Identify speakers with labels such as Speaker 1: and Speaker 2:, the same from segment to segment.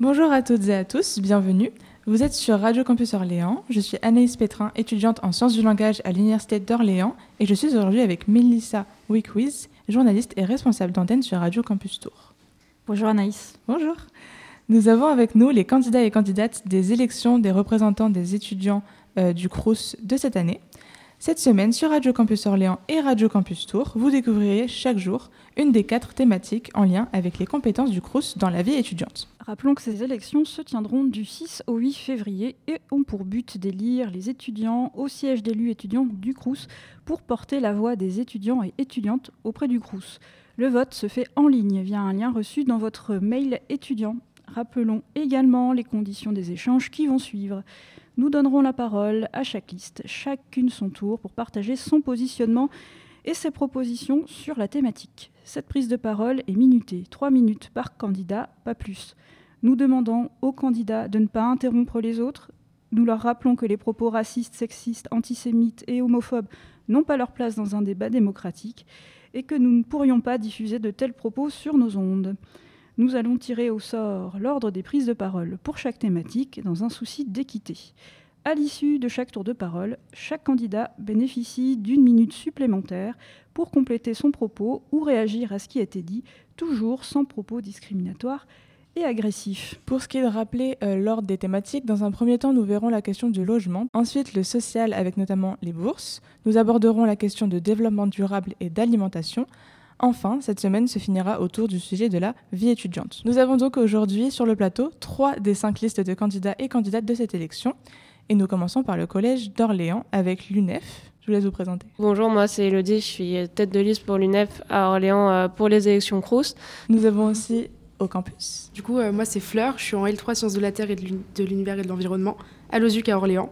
Speaker 1: Bonjour à toutes et à tous, bienvenue. Vous êtes sur Radio Campus Orléans. Je suis Anaïs Pétrin, étudiante en sciences du langage à l'Université d'Orléans et je suis aujourd'hui avec Melissa Wickwiz, journaliste et responsable d'antenne sur Radio Campus Tour.
Speaker 2: Bonjour Anaïs.
Speaker 1: Bonjour. Nous avons avec nous les candidats et candidates des élections des représentants des étudiants euh, du CRUS de cette année. Cette semaine, sur Radio Campus Orléans et Radio Campus Tour, vous découvrirez chaque jour une des quatre thématiques en lien avec les compétences du CRUS dans la vie étudiante.
Speaker 2: Rappelons que ces élections se tiendront du 6 au 8 février et ont pour but d'élire les étudiants au siège d'élus étudiants du CRUS pour porter la voix des étudiants et étudiantes auprès du CRUS. Le vote se fait en ligne via un lien reçu dans votre mail étudiant. Rappelons également les conditions des échanges qui vont suivre. Nous donnerons la parole à chaque liste, chacune son tour, pour partager son positionnement et ses propositions sur la thématique. Cette prise de parole est minutée, 3 minutes par candidat, pas plus. Nous demandons aux candidats de ne pas interrompre les autres. Nous leur rappelons que les propos racistes, sexistes, antisémites et homophobes n'ont pas leur place dans un débat démocratique et que nous ne pourrions pas diffuser de tels propos sur nos ondes nous allons tirer au sort l'ordre des prises de parole pour chaque thématique dans un souci d'équité. À l'issue de chaque tour de parole, chaque candidat bénéficie d'une minute supplémentaire pour compléter son propos ou réagir à ce qui a été dit, toujours sans propos discriminatoires et agressifs.
Speaker 1: Pour ce qui est de rappeler euh, l'ordre des thématiques, dans un premier temps, nous verrons la question du logement, ensuite le social avec notamment les bourses, nous aborderons la question de développement durable et d'alimentation, Enfin, cette semaine se finira autour du sujet de la vie étudiante. Nous avons donc aujourd'hui sur le plateau trois des cinq listes de candidats et candidates de cette élection. Et nous commençons par le collège d'Orléans avec l'UNEF. Je vous laisse vous présenter.
Speaker 3: Bonjour, moi c'est Elodie, je suis tête de liste pour l'UNEF à Orléans euh, pour les élections CROUS.
Speaker 1: Nous avons aussi au campus.
Speaker 4: Du coup, euh, moi c'est Fleur, je suis en L3 Sciences de la Terre et de l'Univers et de l'Environnement à l'OSUC à Orléans.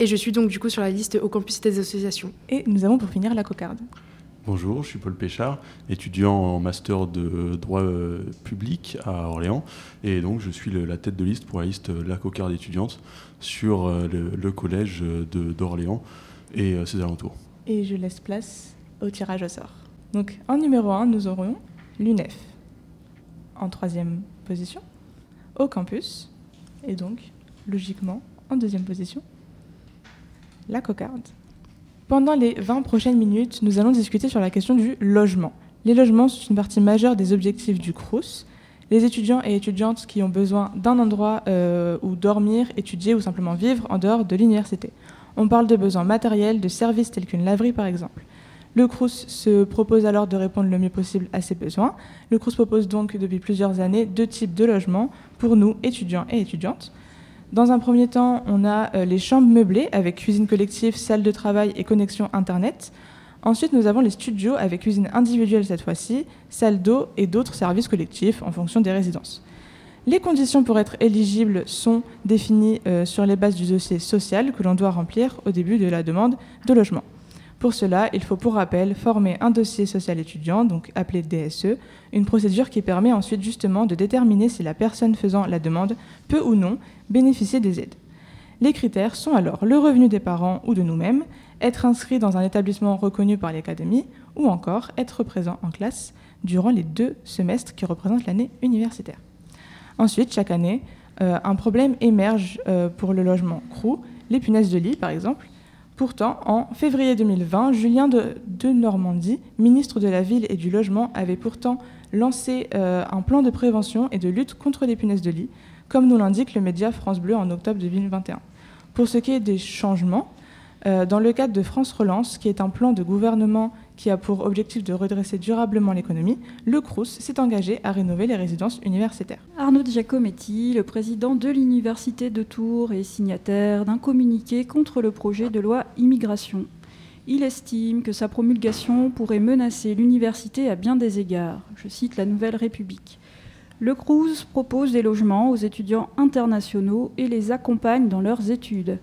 Speaker 4: Et je suis donc du coup sur la liste au campus des associations.
Speaker 1: Et nous avons pour finir la cocarde.
Speaker 5: Bonjour, je suis Paul Péchard, étudiant en master de droit euh, public à Orléans. Et donc, je suis la tête de liste pour la liste La Cocarde étudiante sur euh, le, collège d'Orléans et euh, ses alentours.
Speaker 1: Et je laisse place au tirage au sort. Donc, en numéro 1, nous aurons l'UNEF. En troisième position, au campus. Et donc, logiquement, en deuxième position, la cocarde. Pendant les 20 prochaines minutes, nous allons discuter sur la question du logement. Les logements sont une partie majeure des objectifs du CRUS. Les étudiants et étudiantes qui ont besoin d'un endroit euh, où dormir, étudier ou simplement vivre en dehors de l'université. On parle de besoins matériels, de services tels qu'une laverie par exemple. Le CRUS se propose alors de répondre le mieux possible à ces besoins. Le CRUS propose donc depuis plusieurs années deux types de logements pour nous, étudiants et étudiantes. Dans un premier temps, on a euh, les chambres meublées avec cuisine collective, salle de travail et connexion Internet. Ensuite, nous avons les studios avec cuisine individuelle cette fois-ci, salle d'eau et d'autres services collectifs en fonction des résidences. Les conditions pour être éligible sont définies euh, sur les bases du dossier social que l'on doit remplir au début de la demande de logement. Pour cela, il faut pour rappel former un dossier social étudiant, donc appelé DSE, une procédure qui permet ensuite justement de déterminer si la personne faisant la demande peut ou non bénéficier des aides. Les critères sont alors le revenu des parents ou de nous-mêmes, être inscrit dans un établissement reconnu par l'académie ou encore être présent en classe durant les deux semestres qui représentent l'année universitaire. Ensuite, chaque année, euh, un problème émerge euh, pour le logement CRU, les punaises de lit par exemple, Pourtant, en février 2020, Julien de, Normandie, ministre de la Ville et du Logement, avait pourtant lancé euh, un plan de prévention et de lutte contre les punaises de lit, comme nous l'indique le média France Bleu en octobre 2021. Pour ce qui est des changements, euh, dans le cadre de France Relance, qui est un plan de gouvernement qui a pour objectif de redresser durablement l'économie, le CRUS s'est engagé à rénover les résidences universitaires.
Speaker 2: Arnaud Giacometti, le président de l'Université de Tours, est signataire d'un communiqué contre le projet de loi immigration. Il estime que sa promulgation pourrait menacer l'université à bien des égards. Je cite la Nouvelle République. Le CRUS propose des logements aux étudiants internationaux et les accompagne dans leurs études.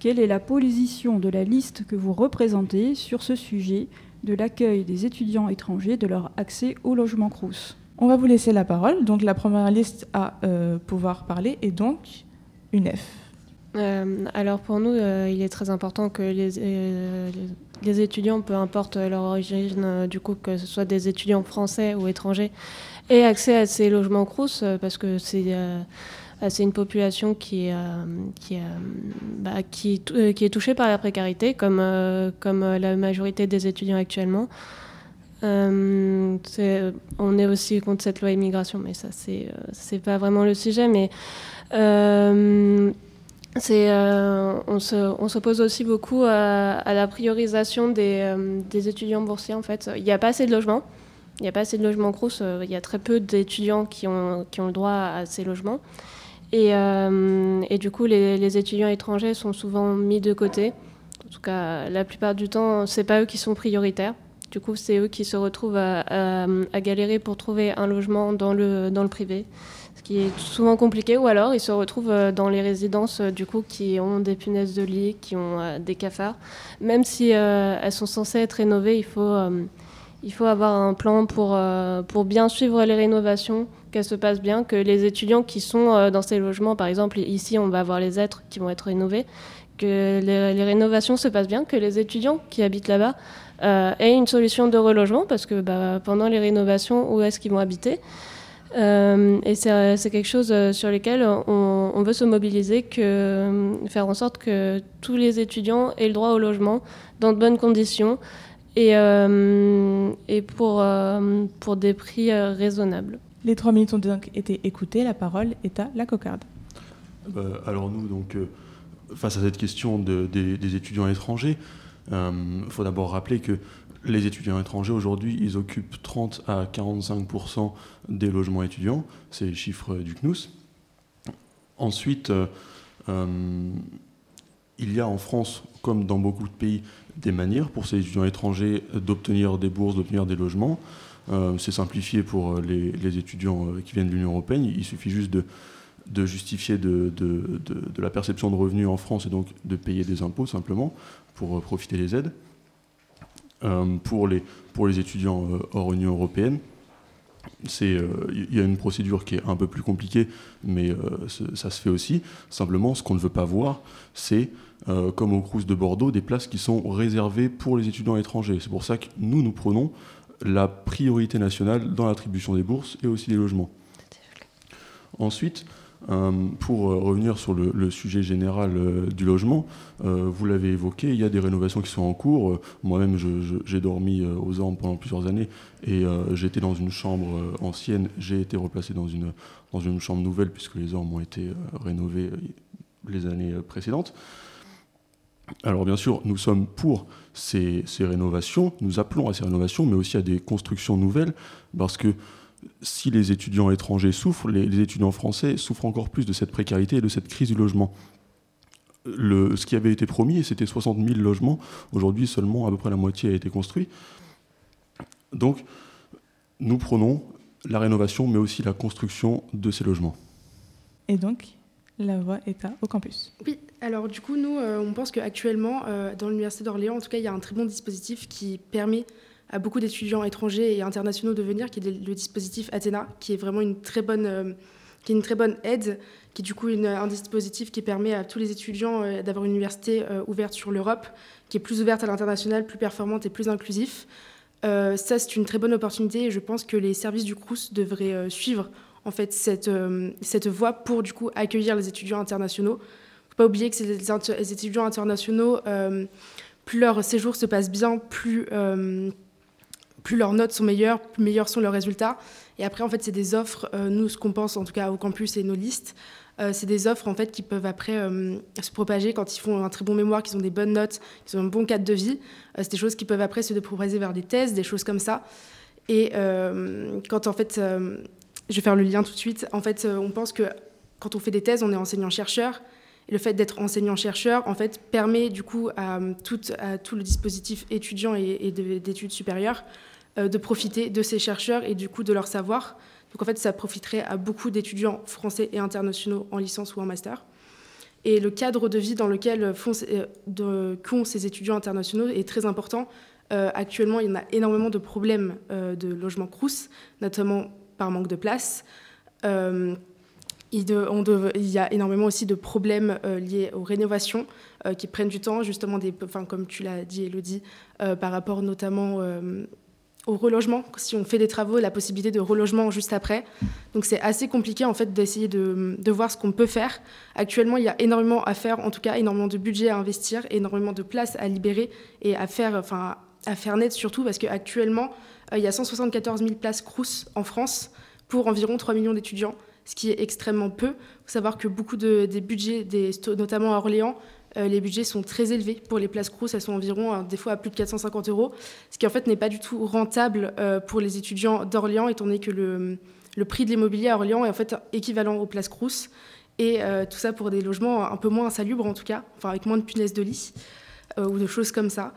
Speaker 2: Quelle est la position de la liste que vous représentez sur ce sujet? De l'accueil des étudiants étrangers, de leur accès au logement Crous
Speaker 1: On va vous laisser la parole. Donc la première liste à euh, pouvoir parler est donc UNEF.
Speaker 3: Euh, alors pour nous, euh, il est très important que les, euh, les- les étudiants, peu importe leur origine, euh, du coup que ce soit des étudiants français ou étrangers, aient accès à ces logements Crous euh, parce que c'est c'est une population qui, euh, qui, euh, bah, qui, est euh, touchée par la précarité, comme, euh, comme euh, la majorité des étudiants actuellement. Euh, on est aussi contre cette loi immigration, mais ça, c'est euh, c'est pas vraiment le sujet. Mais euh, euh, on se- on s'oppose aussi beaucoup à, la priorisation des, euh, des étudiants boursiers. En fait, il n'y a pas assez de logements. Il n'y a pas assez de logements Crous. euh, Il y a très peu d'étudiants qui ont, qui ont le droit à ces logements. Et, euh, et du coup, les, étudiants étrangers sont souvent mis de côté. En tout cas, la plupart du temps, c'est pas eux qui sont prioritaires. Du coup, c'est eux qui se retrouvent à, galérer pour trouver un logement dans le, dans le privé, ce qui est souvent compliqué. Ou alors, ils se retrouvent euh, dans les résidences, euh, du coup, qui ont des punaises de lit, qui ont des cafards. Même si elles sont censées être rénovées, il faut, il faut avoir un plan pour, euh, pour bien suivre les rénovations, qu'elles se passent bien, que les étudiants qui sont euh, dans ces logements, par exemple, ici, on va avoir les êtres qui vont être rénovés, que les, rénovations se passent bien, que les étudiants qui habitent là-bas euh, aient une solution de relogement, parce que bah, pendant les rénovations, où est-ce qu'ils vont habiter? Et c'est quelque chose sur lequel on, on veut se mobiliser, que, faire en sorte que tous les étudiants aient le droit au logement dans de bonnes conditions et, euh, et pour, euh, pour des prix euh, raisonnables.
Speaker 1: Les trois minutes ont donc été écoutées. La parole est à la cocarde.
Speaker 5: Euh, alors nous, donc, euh, face à cette question de- des, des étudiants étrangers, il faut d'abord rappeler que les étudiants étrangers, aujourd'hui, ils occupent 30 à 45% des logements étudiants. C'est les chiffres du CNUS. Ensuite, euh, euh, il y a en France, comme dans beaucoup de pays, des manières pour ces étudiants étrangers d'obtenir des bourses, d'obtenir des logements. Euh, c'est simplifié pour les, étudiants euh, qui viennent de l'Union européenne. Il suffit juste de, justifier de, la perception de revenus en France et donc de payer des impôts simplement pour euh, profiter des aides. Pour, les, étudiants hors Union européenne, euh, il y a une procédure qui est un peu plus compliquée, mais euh, ça se fait aussi. Simplement, ce qu'on ne veut pas voir, c'est, euh, comme au Crous de Bordeaux, des places qui sont réservées pour les étudiants étrangers. C'est pour ça que nous, nous prenons la priorité nationale dans l'attribution des bourses et aussi des logements. Ensuite, pour euh, revenir sur le, sujet général euh, du logement, euh, vous l'avez évoqué, il y a des rénovations qui sont en cours. Euh, Moi-même, j'ai dormi euh, aux Ormes pendant plusieurs années et euh, j'étais dans une chambre euh, ancienne. J'ai été replacé dans une, dans une chambre nouvelle puisque les Ormes ont été euh, rénovés euh, les années euh, précédentes. Alors bien sûr, nous sommes pour ces, ces rénovations, nous appelons à ces rénovations, mais aussi à des constructions nouvelles, parce que si les étudiants étrangers souffrent, les, les étudiants français souffrent encore plus de cette précarité et de cette crise du logement. Le, ce qui avait été promis, c'était 60 000 logements. Aujourd'hui, seulement à peu près la moitié a été construit. Donc, nous prenons la rénovation, mais aussi la construction de ces logements.
Speaker 1: Et donc, la voix est à au campus.
Speaker 4: Oui, alors du coup, nous, euh, on pense qu'actuellement, euh, dans l'Université d'Orléans, en tout cas, il y a un très bon dispositif qui permet à beaucoup d'étudiants étrangers et internationaux de venir, qui est le dispositif Athéna, qui est vraiment une très bonne, euh, qui est une très bonne aide, qui est du coup une- un dispositif qui permet à tous les étudiants euh, d'avoir une université euh, ouverte sur l'Europe, qui est plus ouverte à l'international, plus performante et plus inclusif. Ça, c'est une très bonne opportunité et je pense que les services du CRUS devraient suivre en fait cette, cette voie pour du coup accueillir les étudiants internationaux. faut pas oublier que les, les étudiants internationaux, plus leur séjour se passe bien, plus, plus leurs notes sont meilleures, plus meilleurs sont leurs résultats. Et après, en fait, c'est des offres, euh, nous, ce qu'on pense en tout cas au campus et nos listes, euh, c'est des offres en fait qui peuvent après euh, se propager quand ils font un très bon mémoire, qu'ils ont des bonnes notes, qu'ils ont un bon cadre de vie. C'est des choses qui peuvent après se propager vers des thèses, des choses comme ça. Et quand en fait, je vais faire le lien tout de suite, en fait, on pense que quand on fait des thèses, on est enseignant-chercheur. Et le fait d'être enseignant-chercheur, en fait, permet du coup à tout, le dispositif étudiant et, et de- d'études supérieures de profiter de ces chercheurs et du coup de leur savoir. Donc en fait, ça profiterait à beaucoup d'étudiants français et internationaux en licence ou en master. Et le cadre de vie dans lequel font, euh, de- ces étudiants internationaux est très important. Euh, actuellement, il y en a énormément de problèmes euh, de logement crous, notamment par manque de place. Euh, il, y a énormément aussi de problèmes liés aux rénovations qui prennent du temps, justement, des, enfin, comme tu l'as dit, Elodie, par rapport notamment au relogement, si on fait des travaux, la possibilité de relogement juste après. Donc c'est assez compliqué en fait d'essayer de, voir ce qu'on peut faire. Actuellement, il y a énormément à faire, en tout cas énormément de budget à investir, énormément de places à libérer et à faire, enfin, à faire net surtout parce qu'actuellement, euh, il y a 174 000 places Crous en France pour environ 3 millions d'étudiants, ce qui est extrêmement peu. Il faut savoir que beaucoup de, des budgets, notamment à Orléans, les budgets sont très élevés pour les places Crous, elles sont environ euh, des fois à plus de 450 euros, ce qui en fait n'est pas du tout rentable euh, pour les étudiants d'Orléans, étant donné que le, le prix de l'immobilier à Orléans est en fait équivalent aux places Crous, et tout ça pour des logements un peu moins insalubres en tout cas, enfin avec moins de punaises de lit. ou de choses comme ça.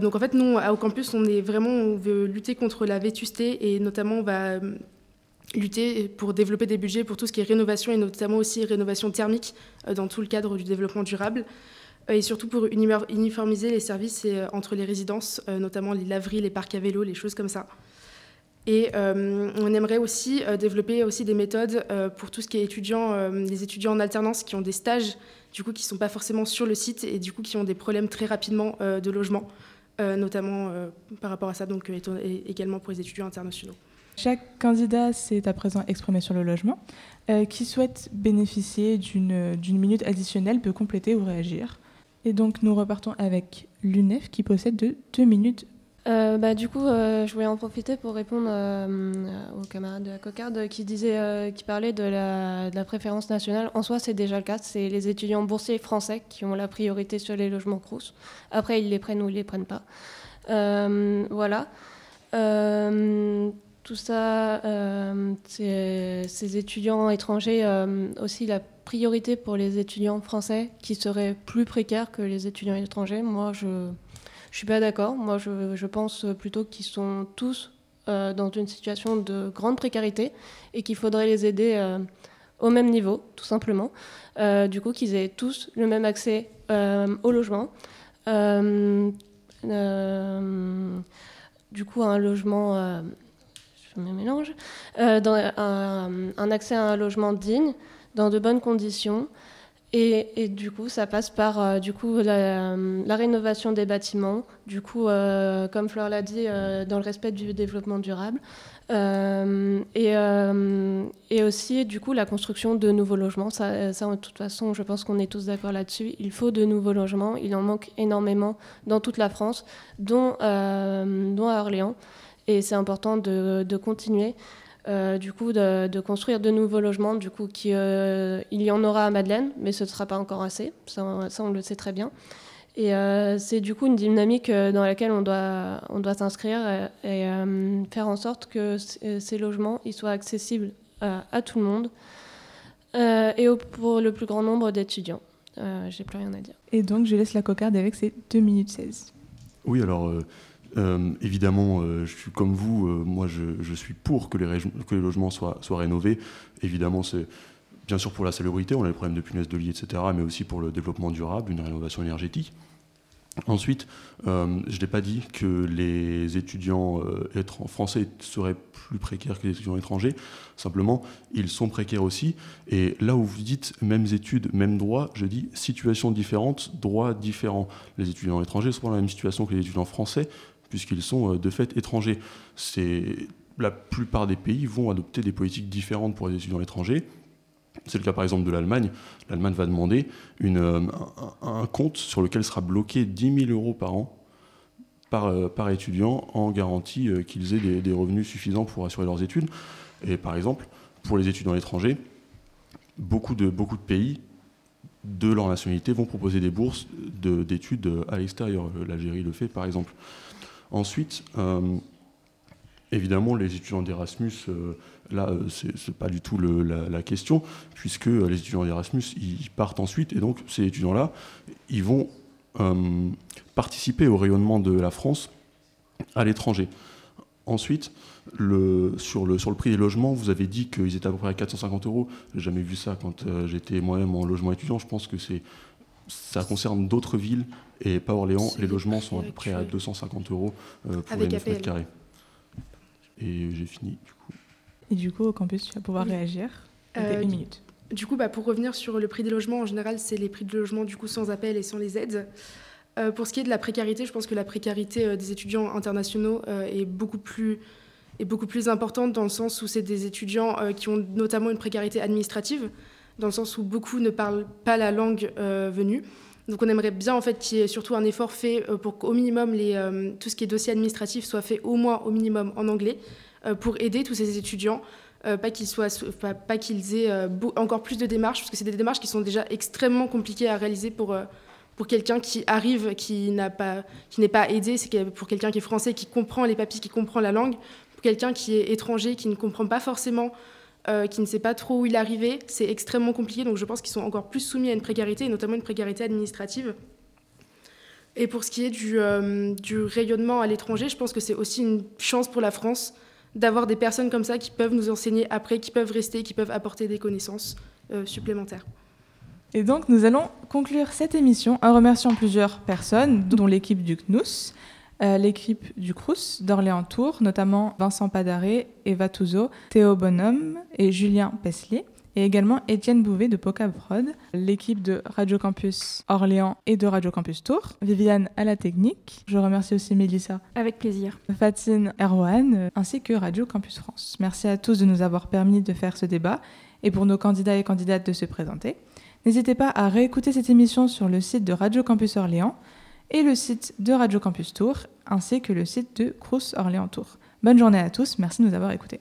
Speaker 4: donc en fait, nous, au campus, on est vraiment, on veut lutter contre la vétusté et notamment on va lutter pour développer des budgets pour tout ce qui est rénovation et notamment aussi rénovation thermique dans tout le cadre du développement durable. Euh, et surtout pour uniformiser les services euh, entre les résidences, euh, notamment les laveries, les parcs à vélo, les choses comme ça. Et on aimerait aussi développer aussi des méthodes pour tout ce qui est étudiants, les étudiants en alternance qui ont des stages, du coup qui ne sont pas forcément sur le site et du coup qui ont des problèmes très rapidement de logement, notamment par rapport à ça, donc également pour les étudiants internationaux.
Speaker 1: Chaque candidat s'est à présent exprimé sur le logement. qui souhaite bénéficier d'une minute additionnelle peut compléter ou réagir. Et donc nous repartons avec l'UNEF qui possède de deux minutes.
Speaker 3: Euh, bah, du coup, euh, je voulais en profiter pour répondre euh, aux camarades de la cocarde qui, disait, qui parlaient de la, préférence nationale. En soi, c'est déjà le cas. C'est les étudiants boursiers français qui ont la priorité sur les logements Crous. Après, ils les prennent ou ils les prennent pas. voilà. Tout ça, ces étudiants étrangers aussi la priorité pour les étudiants français qui seraient plus précaires que les étudiants étrangers. Moi, je ne suis pas d'accord. Moi, je, pense plutôt qu'ils sont tous euh, dans une situation de grande précarité et qu'il faudrait les aider euh, au même niveau, tout simplement. Euh, du coup, qu'ils aient tous le même accès au logement. du coup, un logement, je mélange, dans un, accès à un logement digne, dans de bonnes conditions. Et, du coup, ça passe par euh, du coup, la, rénovation des bâtiments, du coup, euh, comme Fleur l'a dit, euh, dans le respect du développement durable. Et, et, aussi, du coup, la construction de nouveaux logements. Ça, ça de toute façon, je pense qu'on est tous d'accord là-dessus. Il faut de nouveaux logements. Il en manque énormément dans toute la France, dont, dont à Orléans. Et c'est important de, de continuer. Euh, du coup, de, construire de nouveaux logements. Du coup, qui, euh, il y en aura à Madeleine, mais ce ne sera pas encore assez. Ça, on le sait très bien. Et euh, c'est du coup une dynamique dans laquelle on doit, on doit s'inscrire et, faire en sorte que ces logements ils soient accessibles à tout le monde et pour le plus grand nombre d'étudiants. J'ai plus rien à dire.
Speaker 1: Et donc, je laisse la cocarde avec ses 2 minutes 16.
Speaker 5: Oui, alors euh, évidemment, euh, je suis comme vous, euh, moi je, suis pour que les, logements soient, rénovés. Évidemment, c'est bien sûr pour la salubrité, on a les problèmes de punaises de lit, etc., mais aussi pour le développement durable, une rénovation énergétique. Ensuite, je n'ai pas dit que les étudiants français seraient plus précaires que les étudiants étrangers. Simplement, ils sont précaires aussi. Et là où vous dites mêmes études, même droit, je dis situation différente, droit différent. Les étudiants étrangers sont dans la même situation que les étudiants français, puisqu'ils sont euh, de fait étrangers. La plupart des pays vont adopter des politiques différentes pour les étudiants étrangers. C'est le cas par exemple de l'Allemagne. L'Allemagne va demander une, euh, un, compte sur lequel sera bloqué 10 000 euros par an par, euh, par étudiant en garantie qu'ils aient des, revenus suffisants pour assurer leurs études. Et par exemple, pour les étudiants étrangers, beaucoup de, beaucoup de pays de leur nationalité vont proposer des bourses d'études à l'extérieur. L'Algérie le fait par exemple. Ensuite, euh, évidemment, les étudiants d'Erasmus, euh, là, euh, c'est pas du tout la, question, puisque les étudiants d'Erasmus, ils partent ensuite, et donc ces étudiants-là, ils vont participer au rayonnement de la France à l'étranger. Ensuite, le, sur, le, sur le prix des logements, vous avez dit qu'ils étaient à peu près à 450 euros. J'ai jamais vu ça quand j'étais moi-même en logement étudiant. Je pense que c'est ça concerne d'autres villes et pas Orléans. Les logements sont à peu près à 250 euros euh, pour les 9 mètres carrés. Et j'ai fini du coup.
Speaker 1: Et du coup, au campus, tu vas pouvoir réagir. Euh, une minute.
Speaker 4: Du coup, bah, pour revenir sur le prix des logements, en général, c'est les prix de logement du coup sans appel et sans les aides. Euh, pour ce qui est de la précarité, je pense que la précarité euh, des étudiants internationaux euh, est, beaucoup plus, est beaucoup plus importante dans le sens où c'est des étudiants qui ont notamment une précarité administrative, dans le sens où beaucoup ne parlent pas la langue venue. Donc on aimerait bien en fait qu'il y ait surtout un effort fait pour qu'au minimum les, tout ce qui est dossier administratif soit fait au moins au minimum en anglais pour aider tous ces étudiants pas qu'ils pas, aient encore plus de démarches parce que c'est des démarches qui sont déjà extrêmement compliquées à réaliser pour pour quelqu'un qui arrive, qui pas, qui n'est pas aidé, c'est pour quelqu'un qui est français, qui comprend les papiers, qui comprend la langue, pour quelqu'un qui est étranger, qui ne comprend pas forcément, euh, qui ne sait pas trop où il est arrivé, c'est extrêmement compliqué. Donc je pense qu'ils sont encore plus soumis à une précarité, et notamment une précarité administrative. Et pour ce qui est du, euh, rayonnement à l'étranger, je pense que c'est aussi une chance pour la France d'avoir des personnes comme ça qui peuvent nous enseigner après, qui peuvent rester, qui peuvent apporter des connaissances euh, supplémentaires.
Speaker 1: Et donc, nous allons conclure cette émission en remerciant plusieurs personnes, dont l'équipe du CNUS, euh, l'équipe du CRUS d'Orléans-Tours, notamment Vincent Padaré, Eva Touzeau, Théo Bonhomme et Julien Peslier, et également Étienne Bouvet de Pocaprod, l'équipe de Radio Campus Orléans et de Radio Campus Tours, Viviane à la technique. Je remercie aussi Mélissa.
Speaker 2: Avec plaisir.
Speaker 1: Fatine Erwan, ainsi que Radio Campus France. Merci à tous de nous avoir permis de faire ce débat et pour nos candidats et candidates de se présenter. N'hésitez pas à réécouter cette émission sur le site de Radio Campus Orléans et le site de Radio Campus Tours, ainsi que le site de Crous Orléans Tours. Bonne journée à tous, merci de nous avoir écoutés.